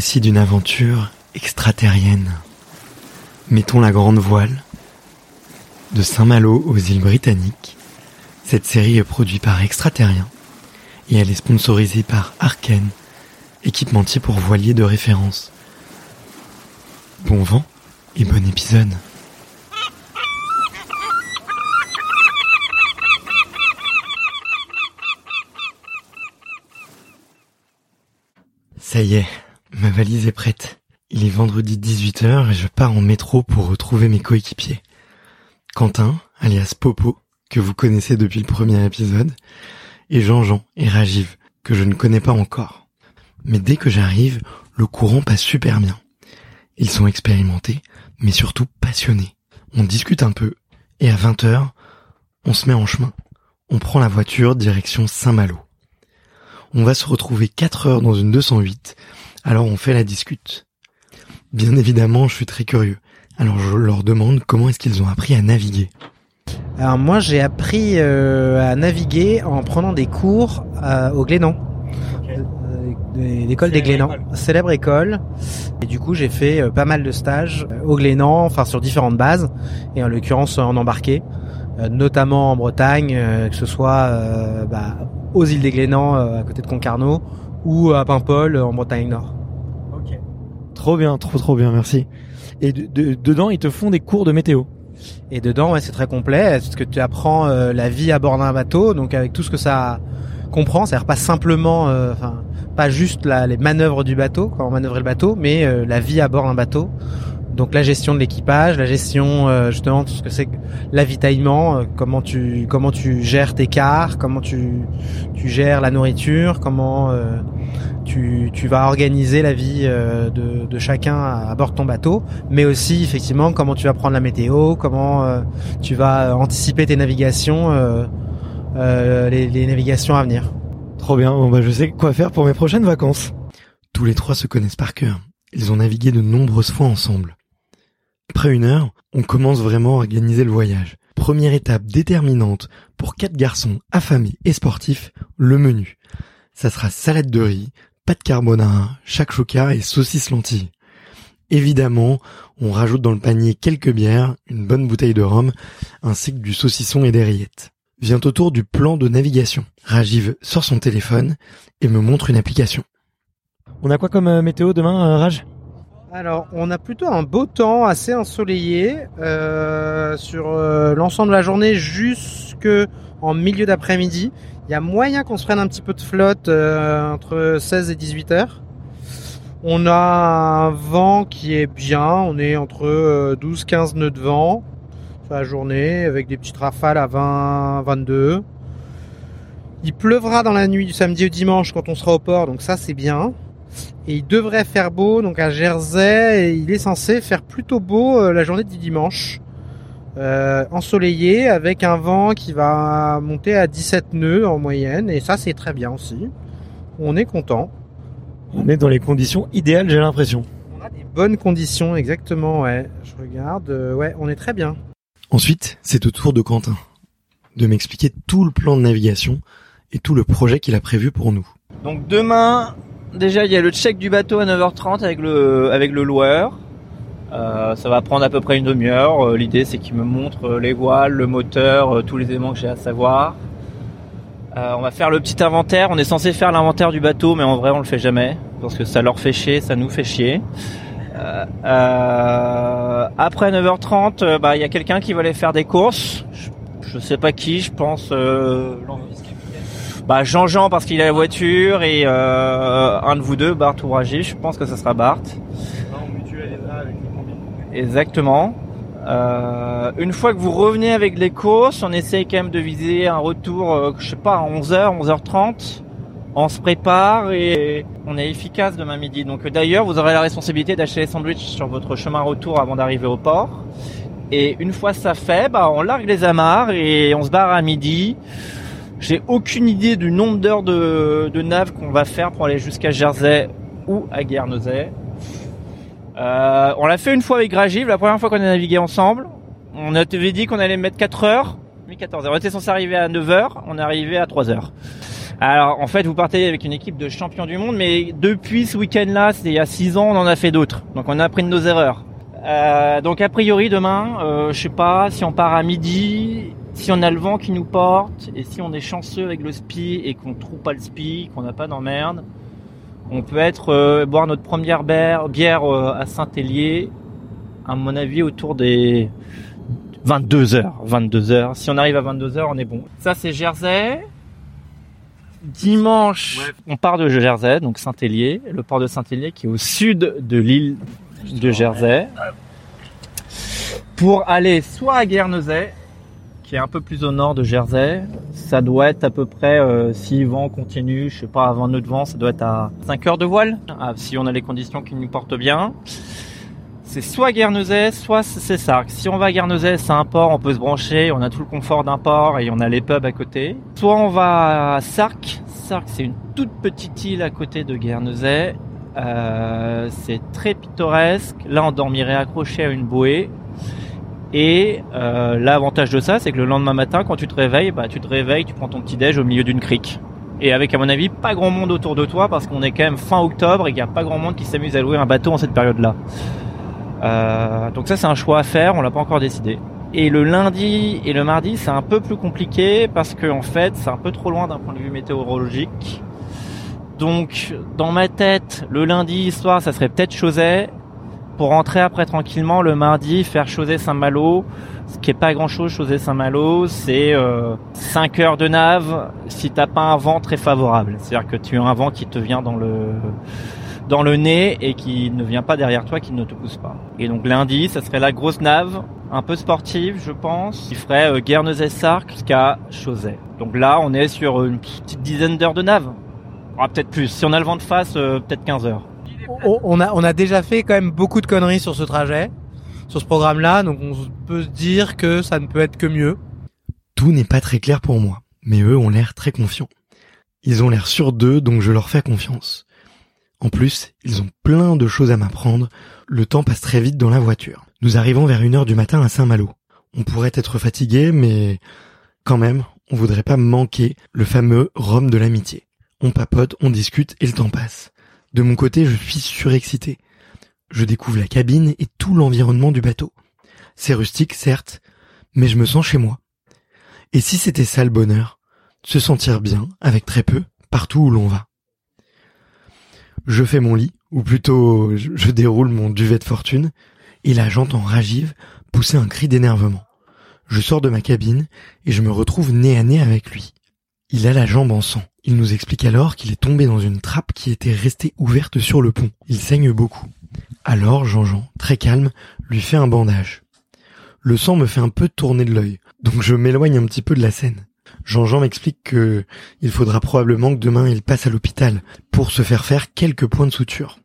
récit d'une aventure extraterrienne. Mettons la grande voile. De Saint-Malo aux îles Britanniques, cette série est produite par Extraterrien et elle est sponsorisée par Arken, équipementier pour voiliers de référence. Bon vent et bon épisode. Ça y est, ma valise est prête. Il est vendredi 18h et je pars en métro pour retrouver mes coéquipiers. Quentin, alias Popo, que vous connaissez depuis le premier épisode, et Jean-Jean et Rajiv, que je ne connais pas encore. Mais dès que j'arrive, le courant passe super bien. Ils sont expérimentés, mais surtout passionnés. On discute un peu, et à 20h, on se met en chemin. On prend la voiture direction Saint-Malo. On va se retrouver 4 heures dans une 208, alors on fait la discute. Bien évidemment, je suis très curieux. Alors je leur demande comment est-ce qu'ils ont appris à naviguer. Alors moi j'ai appris euh, à naviguer en prenant des cours euh, au Glénan. Euh, L'école des Glénans, célèbre école. Et du coup j'ai fait euh, pas mal de stages au Glénan, enfin sur différentes bases, et en l'occurrence en embarqué, euh, notamment en Bretagne, euh, que ce soit euh, bah, aux îles des Glénans euh, à côté de Concarneau ou à Paimpol euh, en Bretagne Nord. Trop bien, trop trop bien, merci. Et de- de- dedans, ils te font des cours de météo. Et dedans, ouais, c'est très complet, parce que tu apprends euh, la vie à bord d'un bateau, donc avec tout ce que ça comprend, c'est-à-dire pas simplement, euh, enfin, pas juste la- les manœuvres du bateau, comment manœuvrer le bateau, mais euh, la vie à bord d'un bateau. Donc la gestion de l'équipage, la gestion euh, justement tout ce que c'est que l'avitaillement, euh, comment tu comment tu gères tes cars, comment tu tu gères la nourriture, comment euh, tu, tu vas organiser la vie euh, de, de chacun à, à bord de ton bateau, mais aussi effectivement comment tu vas prendre la météo, comment euh, tu vas anticiper tes navigations, euh, euh, les, les navigations à venir. Trop bien, bon bah je sais quoi faire pour mes prochaines vacances. Tous les trois se connaissent par cœur. Ils ont navigué de nombreuses fois ensemble. Après une heure, on commence vraiment à organiser le voyage. Première étape déterminante pour quatre garçons affamés et sportifs, le menu. Ça sera salade de riz, pâte carbonara, shakshuka et saucisse lentilles. Évidemment, on rajoute dans le panier quelques bières, une bonne bouteille de rhum, ainsi que du saucisson et des rillettes. Vient au tour du plan de navigation. Rajiv sort son téléphone et me montre une application. On a quoi comme euh, météo demain, euh, Raj? Alors, on a plutôt un beau temps, assez ensoleillé euh, sur euh, l'ensemble de la journée jusque en milieu d'après-midi. Il y a moyen qu'on se prenne un petit peu de flotte euh, entre 16 et 18 heures. On a un vent qui est bien, on est entre 12-15 nœuds de vent sur la journée avec des petites rafales à 20-22. Il pleuvra dans la nuit du samedi au dimanche quand on sera au port, donc ça c'est bien. Et il devrait faire beau, donc à Jersey, et il est censé faire plutôt beau euh, la journée du dimanche. Euh, ensoleillé, avec un vent qui va monter à 17 nœuds en moyenne, et ça c'est très bien aussi. On est content. On est dans les conditions idéales, j'ai l'impression. On a des bonnes conditions, exactement, ouais. Je regarde, euh, ouais, on est très bien. Ensuite, c'est au tour de Quentin de m'expliquer tout le plan de navigation et tout le projet qu'il a prévu pour nous. Donc demain, déjà il y a le check du bateau à 9h30 avec le avec le loueur. Euh, ça va prendre à peu près une demi-heure. Euh, L'idée c'est qu'il me montre euh, les voiles, le moteur, tous les éléments que j'ai à savoir. On va faire le petit inventaire. On est censé faire l'inventaire du bateau, mais en vrai on le fait jamais parce que ça leur fait chier, ça nous fait chier. Après 9h30, euh, bah il y a quelqu'un qui va aller faire des courses. Je, je sais pas qui, je pense. Bah Jean-Jean parce qu'il a la voiture et euh, un de vous deux, Bart ou Rajiv, je pense que ça sera Bart. Exactement. Euh, une fois que vous revenez avec les courses, on essaye quand même de viser un retour, euh, je sais pas, à 11h, 11h30. On se prépare et on est efficace demain midi. Donc d'ailleurs, vous aurez la responsabilité d'acheter les sandwichs sur votre chemin retour avant d'arriver au port. Et une fois ça fait, bah, on largue les amarres et on se barre à midi. J'ai aucune idée du nombre d'heures de, de nave qu'on va faire pour aller jusqu'à Jersey ou à Guernesey. Euh, on l'a fait une fois avec Gragiv, la première fois qu'on a navigué ensemble. On avait dit qu'on allait mettre 4 heures, mais 14 heures. On était censé arriver à 9 heures, on est arrivé à 3 heures. Alors en fait, vous partez avec une équipe de champions du monde, mais depuis ce week-end-là, c'était il y a 6 ans, on en a fait d'autres. Donc on a appris de nos erreurs. Euh, donc a priori demain, euh, je sais pas si on part à midi, si on a le vent qui nous porte et si on est chanceux avec le spi et qu'on trouve pas le spi, qu'on n'a pas d'emmerde, on peut être euh, boire notre première bière, bière euh, à Saint-Hélier, à mon avis autour des 22 heures. 22 heures. Si on arrive à 22 heures, on est bon. Ça c'est Jersey. Dimanche, on part de Jersey, donc Saint-Hélier, le port de Saint-Hélier qui est au sud de l'île de Jersey, pour aller soit à Guernesey, un peu plus au nord de Jersey. Ça doit être à peu près, euh, si vent continue, je sais pas, avant nœud de vent, ça doit être à 5 heures de voile, ah, si on a les conditions qui nous portent bien. C'est soit Guernesey, soit c'est Sark. Si on va à Guernesey, c'est un port, on peut se brancher, on a tout le confort d'un port et on a les pubs à côté. Soit on va à Sark. Sark, c'est une toute petite île à côté de Guernesey. Euh, c'est très pittoresque. Là, on dormirait accroché à une bouée. Et euh, l'avantage de ça, c'est que le lendemain matin, quand tu te réveilles, bah, tu te réveilles, tu prends ton petit déj au milieu d'une crique. Et avec, à mon avis, pas grand monde autour de toi parce qu'on est quand même fin octobre et qu'il n'y a pas grand monde qui s'amuse à louer un bateau en cette période-là. Euh, donc ça, c'est un choix à faire. On l'a pas encore décidé. Et le lundi et le mardi, c'est un peu plus compliqué parce que en fait, c'est un peu trop loin d'un point de vue météorologique. Donc, dans ma tête, le lundi soir, ça serait peut-être Chausey. Pour rentrer après tranquillement le mardi, faire Chausey Saint-Malo, ce qui est pas grand-chose, Chausey Saint-Malo, c'est euh, 5 heures de nave si t'as pas un vent très favorable. C'est-à-dire que tu as un vent qui te vient dans le dans le nez et qui ne vient pas derrière toi, qui ne te pousse pas. Et donc lundi, ça serait la grosse nave, un peu sportive, je pense, qui ferait euh, Guernesey-Sark jusqu'à Chausey. Donc là, on est sur une petite dizaine d'heures de nave. Ah, peut-être plus. Si on a le vent de face, euh, peut-être 15 heures. A, on a déjà fait quand même beaucoup de conneries sur ce trajet, sur ce programme-là, donc on peut se dire que ça ne peut être que mieux. Tout n'est pas très clair pour moi, mais eux ont l'air très confiants. Ils ont l'air sûrs d'eux, donc je leur fais confiance. En plus, ils ont plein de choses à m'apprendre. Le temps passe très vite dans la voiture. Nous arrivons vers une heure du matin à Saint-Malo. On pourrait être fatigué, mais quand même, on voudrait pas manquer le fameux rhum de l'amitié. On papote, on discute et le temps passe. De mon côté, je suis surexcité. Je découvre la cabine et tout l'environnement du bateau. C'est rustique, certes, mais je me sens chez moi. Et si c'était ça le bonheur? Se sentir bien, avec très peu, partout où l'on va je fais mon lit, ou plutôt je, déroule mon duvet de fortune, et là j'entends Rajiv pousser un cri d'énervement. Je sors de ma cabine et je me retrouve nez à nez avec lui. Il a la jambe en sang. Il nous explique alors qu'il est tombé dans une trappe qui était restée ouverte sur le pont. Il saigne beaucoup. Alors Jean-Jean, très calme, lui fait un bandage. Le sang me fait un peu tourner de l'œil, donc je m'éloigne un petit peu de la scène. Jean-Jean m'explique que il faudra probablement que demain il passe à l'hôpital pour se faire faire quelques points de suture.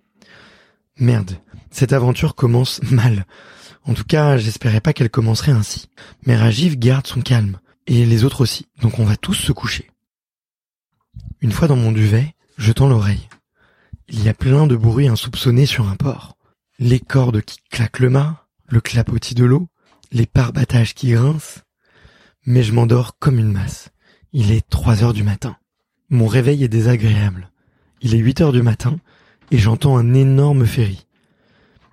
Merde, cette aventure commence mal. En tout cas, j'espérais pas qu'elle commencerait ainsi. Mais Rajiv garde son calme, et les autres aussi, donc on va tous se coucher. Une fois dans mon duvet, je tends l'oreille. Il y a plein de bruits insoupçonnés sur un port. Les cordes qui claquent le mât, le clapotis de l'eau, les parbattages qui grincent, mais je m'endors comme une masse. Il est trois heures du matin. Mon réveil est désagréable. Il est huit heures du matin et j'entends un énorme ferry.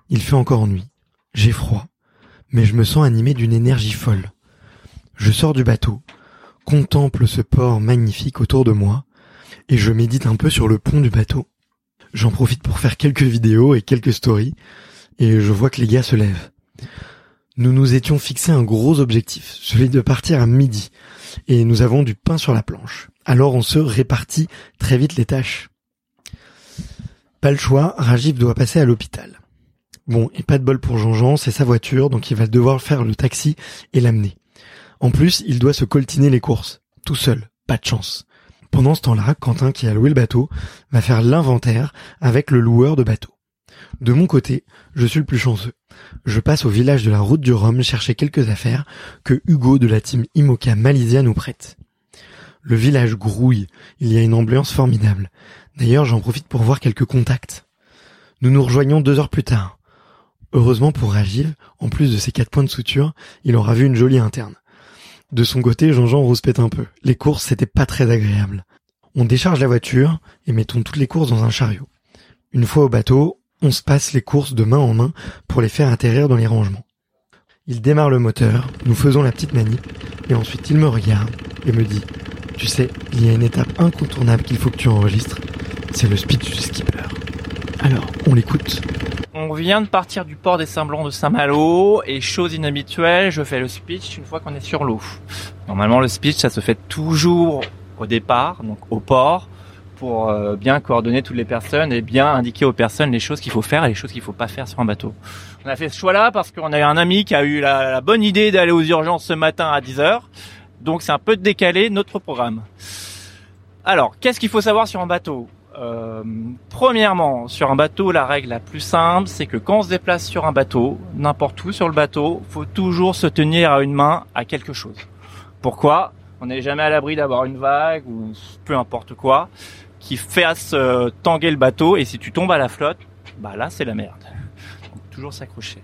Il fait encore nuit. J'ai froid, mais je me sens animé d'une énergie folle. Je sors du bateau, contemple ce port magnifique autour de moi, et je médite un peu sur le pont du bateau. J'en profite pour faire quelques vidéos et quelques stories, et je vois que les gars se lèvent. Nous nous étions fixé un gros objectif, celui de partir à midi, et nous avons du pain sur la planche. Alors on se répartit très vite les tâches. Pas le choix, Rajiv doit passer à l'hôpital. Bon, et pas de bol pour Jean-Jean, c'est sa voiture, donc il va devoir faire le taxi et l'amener. En plus, il doit se coltiner les courses, tout seul, pas de chance. Pendant ce temps-là, Quentin, qui a loué le bateau, va faire l'inventaire avec le loueur de bateau. De mon côté, je suis le plus chanceux. Je passe au village de la route du Rhum chercher quelques affaires que Hugo de la team Imoca Malaysia nous prête. Le village grouille, il y a une ambiance formidable. D'ailleurs, j'en profite pour voir quelques contacts. Nous nous rejoignons deux heures plus tard. Heureusement pour Rajiv, en plus de ses quatre points de suture, il aura vu une jolie interne. De son côté, Jean-Jean rouspète un peu. Les courses, c'était pas très agréable. On décharge la voiture et mettons toutes les courses dans un chariot. Une fois au bateau, on se passe les courses de main en main pour les faire atterrir dans les rangements. Il démarre le moteur, nous faisons la petite manip, et ensuite il me regarde et me dit Tu sais, il y a une étape incontournable qu'il faut que tu enregistres, c'est le speech du skipper. Alors, on l'écoute. On vient de partir du port des Saint-Blancs de Saint-Malo et chose inhabituelle, je fais le speech une fois qu'on est sur l'eau. Normalement, le speech, ça se fait toujours au départ, donc au port, pour euh, bien coordonner toutes les personnes et bien indiquer aux personnes les choses qu'il faut faire et les choses qu'il faut pas faire sur un bateau. On a fait ce choix-là parce qu'on a un ami qui a eu la, la bonne idée d'aller aux urgences ce matin à 10h. Donc c'est un peu décalé notre programme. Alors, qu'est-ce qu'il faut savoir sur un bateau? Euh, Premièrement, sur un bateau, la règle la plus simple, c'est que quand on se déplace sur un bateau, n'importe où sur le bateau, faut toujours se tenir à une main à quelque chose. Pourquoi? On n'est jamais à l'abri d'avoir une vague ou peu importe quoi qui fasse euh, tanguer le bateau et si tu tombes à la flotte, bah là c'est la merde. Toujours s'accrocher.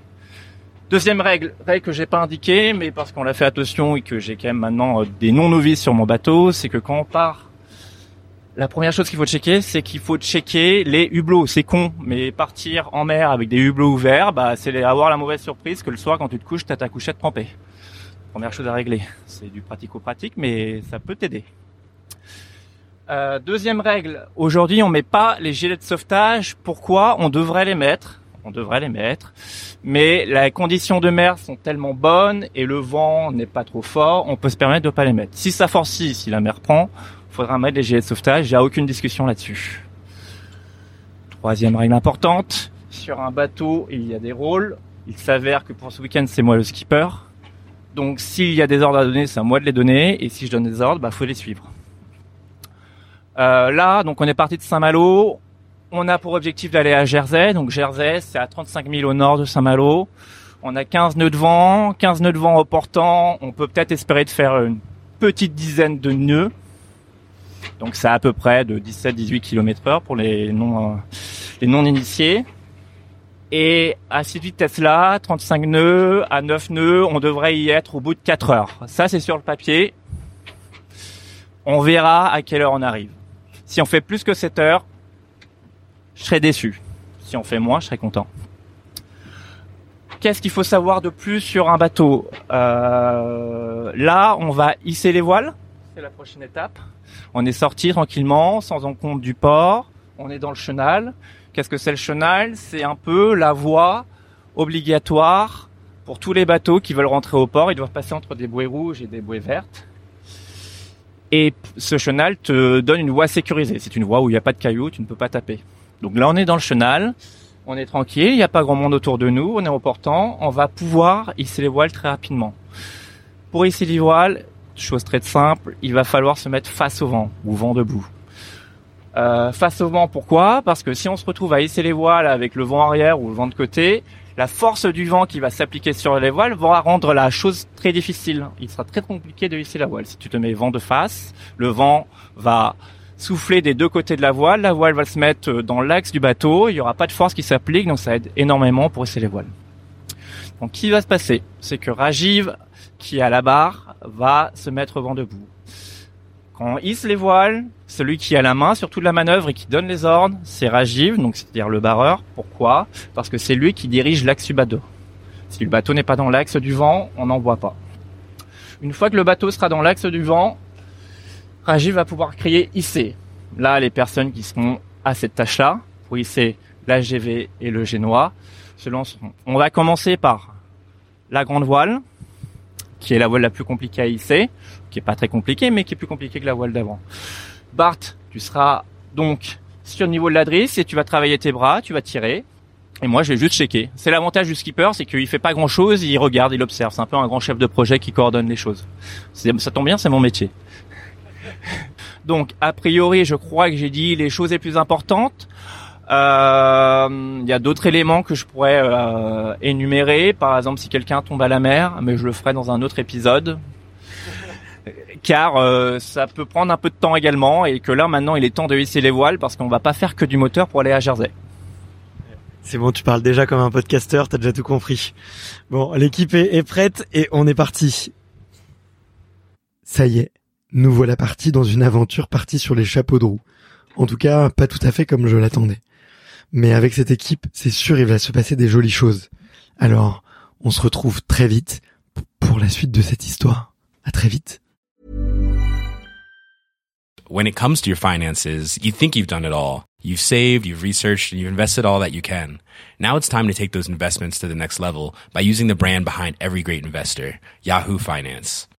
Deuxième règle, règle que j'ai pas indiquée, mais parce qu'on l'a fait attention et que j'ai quand même maintenant euh, des non-novices sur mon bateau, c'est que quand on part, la première chose qu'il faut checker, c'est qu'il faut checker les hublots. C'est con, mais partir en mer avec des hublots ouverts, bah c'est avoir la mauvaise surprise que le soir quand tu te couches, t'as ta couchette trempée. Première chose à régler. C'est du pratico-pratique, mais ça peut t'aider. Euh, deuxième règle, aujourd'hui on met pas les gilets de sauvetage. Pourquoi On devrait les mettre? On devrait les mettre. Mais les conditions de mer sont tellement bonnes et le vent n'est pas trop fort, on peut se permettre de pas les mettre. Si ça forcit, si la mer prend, faudra mettre les gilets de sauvetage. Il n'y a aucune discussion là-dessus. Troisième règle importante, sur un bateau, il y a des rôles. Il s'avère que pour ce week-end, c'est moi le skipper. Donc s'il y a des ordres à donner, c'est à moi de les donner. Et si je donne des ordres, bah faut les suivre. Euh, là, donc on est parti de Saint-Malo. On a pour objectif d'aller à Jersey. Donc Jersey, c'est à 35 000 au nord de Saint-Malo. On a 15 nœuds de vent, 15 nœuds de vent au portant. On peut peut-être espérer de faire une petite dizaine de nœuds. Donc c'est à peu près de 17-18 km heure pour les non, euh, les non initiés. Et à cette vitesse-là, 35 nœuds, à 9 nœuds, on devrait y être au bout de 4 heures. Ça, c'est sur le papier. On verra à quelle heure on arrive. Si on fait plus que 7 heures, je serai déçu. Si on fait moins, je serai content. Qu'est-ce qu'il faut savoir de plus sur un bateau? Euh, Là, on va hisser les voiles. C'est la prochaine étape. On est sorti tranquillement, sans encombre du port. On est dans le chenal. Qu'est-ce que c'est le chenal? C'est un peu la voie obligatoire pour tous les bateaux qui veulent rentrer au port. Ils doivent passer entre des bouées rouges et des bouées vertes. Et ce chenal te donne une voie sécurisée. C'est une voie où il n'y a pas de cailloux, tu ne peux pas taper. Donc là, on est dans le chenal, on est tranquille, il n'y a pas grand monde autour de nous, on est au portant, on va pouvoir hisser les voiles très rapidement. Pour hisser les voiles, chose très simple, il va falloir se mettre face au vent, ou vent debout. Euh, face au vent, pourquoi? Parce que si on se retrouve à hisser les voiles avec le vent arrière ou le vent de côté, la force du vent qui va s'appliquer sur les voiles va rendre la chose très difficile. Il sera très compliqué de hisser la voile. Si tu te mets vent de face, le vent va souffler des deux côtés de la voile, la voile va se mettre dans l'axe du bateau, il n'y aura pas de force qui s'applique, donc ça aide énormément pour hisser les voiles. Donc, qui va se passer, c'est que Rajiv, qui est à la barre, va se mettre vent debout. Quand on hisse les voiles, celui qui a la main sur toute la manœuvre et qui donne les ordres, c'est Rajiv, donc c'est-à-dire le barreur. Pourquoi? Parce que c'est lui qui dirige l'axe du bateau. Si le bateau n'est pas dans l'axe du vent, on n'en voit pas. Une fois que le bateau sera dans l'axe du vent, Rajiv va pouvoir crier hisser. Là, les personnes qui seront à cette tâche-là, pour hisser l'AGV et le génois, se lanceront. On va commencer par la grande voile, qui est la voile la plus compliquée à hisser, qui est pas très compliquée, mais qui est plus compliquée que la voile d'avant. Bart, tu seras donc sur le niveau de la drisse et tu vas travailler tes bras, tu vas tirer. Et moi, je vais juste checker. C'est l'avantage du skipper, c'est qu'il fait pas grand chose, il regarde, il observe. C'est un peu un grand chef de projet qui coordonne les choses. Ça tombe bien, c'est mon métier. Donc, a priori, je crois que j'ai dit les choses les plus importantes. Euh, il y a d'autres éléments que je pourrais euh, énumérer. Par exemple, si quelqu'un tombe à la mer, mais je le ferai dans un autre épisode. Car euh, ça peut prendre un peu de temps également et que là maintenant il est temps de hisser les voiles parce qu'on va pas faire que du moteur pour aller à Jersey. C'est bon, tu parles déjà comme un podcasteur, t'as déjà tout compris. Bon, l'équipe est, prête et on est parti. Ça y est, nous voilà partis dans une aventure partie sur les chapeaux de roue. En tout cas, pas tout à fait comme je l'attendais. Mais avec cette équipe, c'est sûr il va se passer des jolies choses. Alors, on se retrouve très vite pour la suite de cette histoire. À très vite. When it comes to your finances, you think you've done it all. You've saved, you've researched, and you've invested all that you can. Now it's time to take those investments to the next level by using the brand behind every great investor, Yahoo Finance.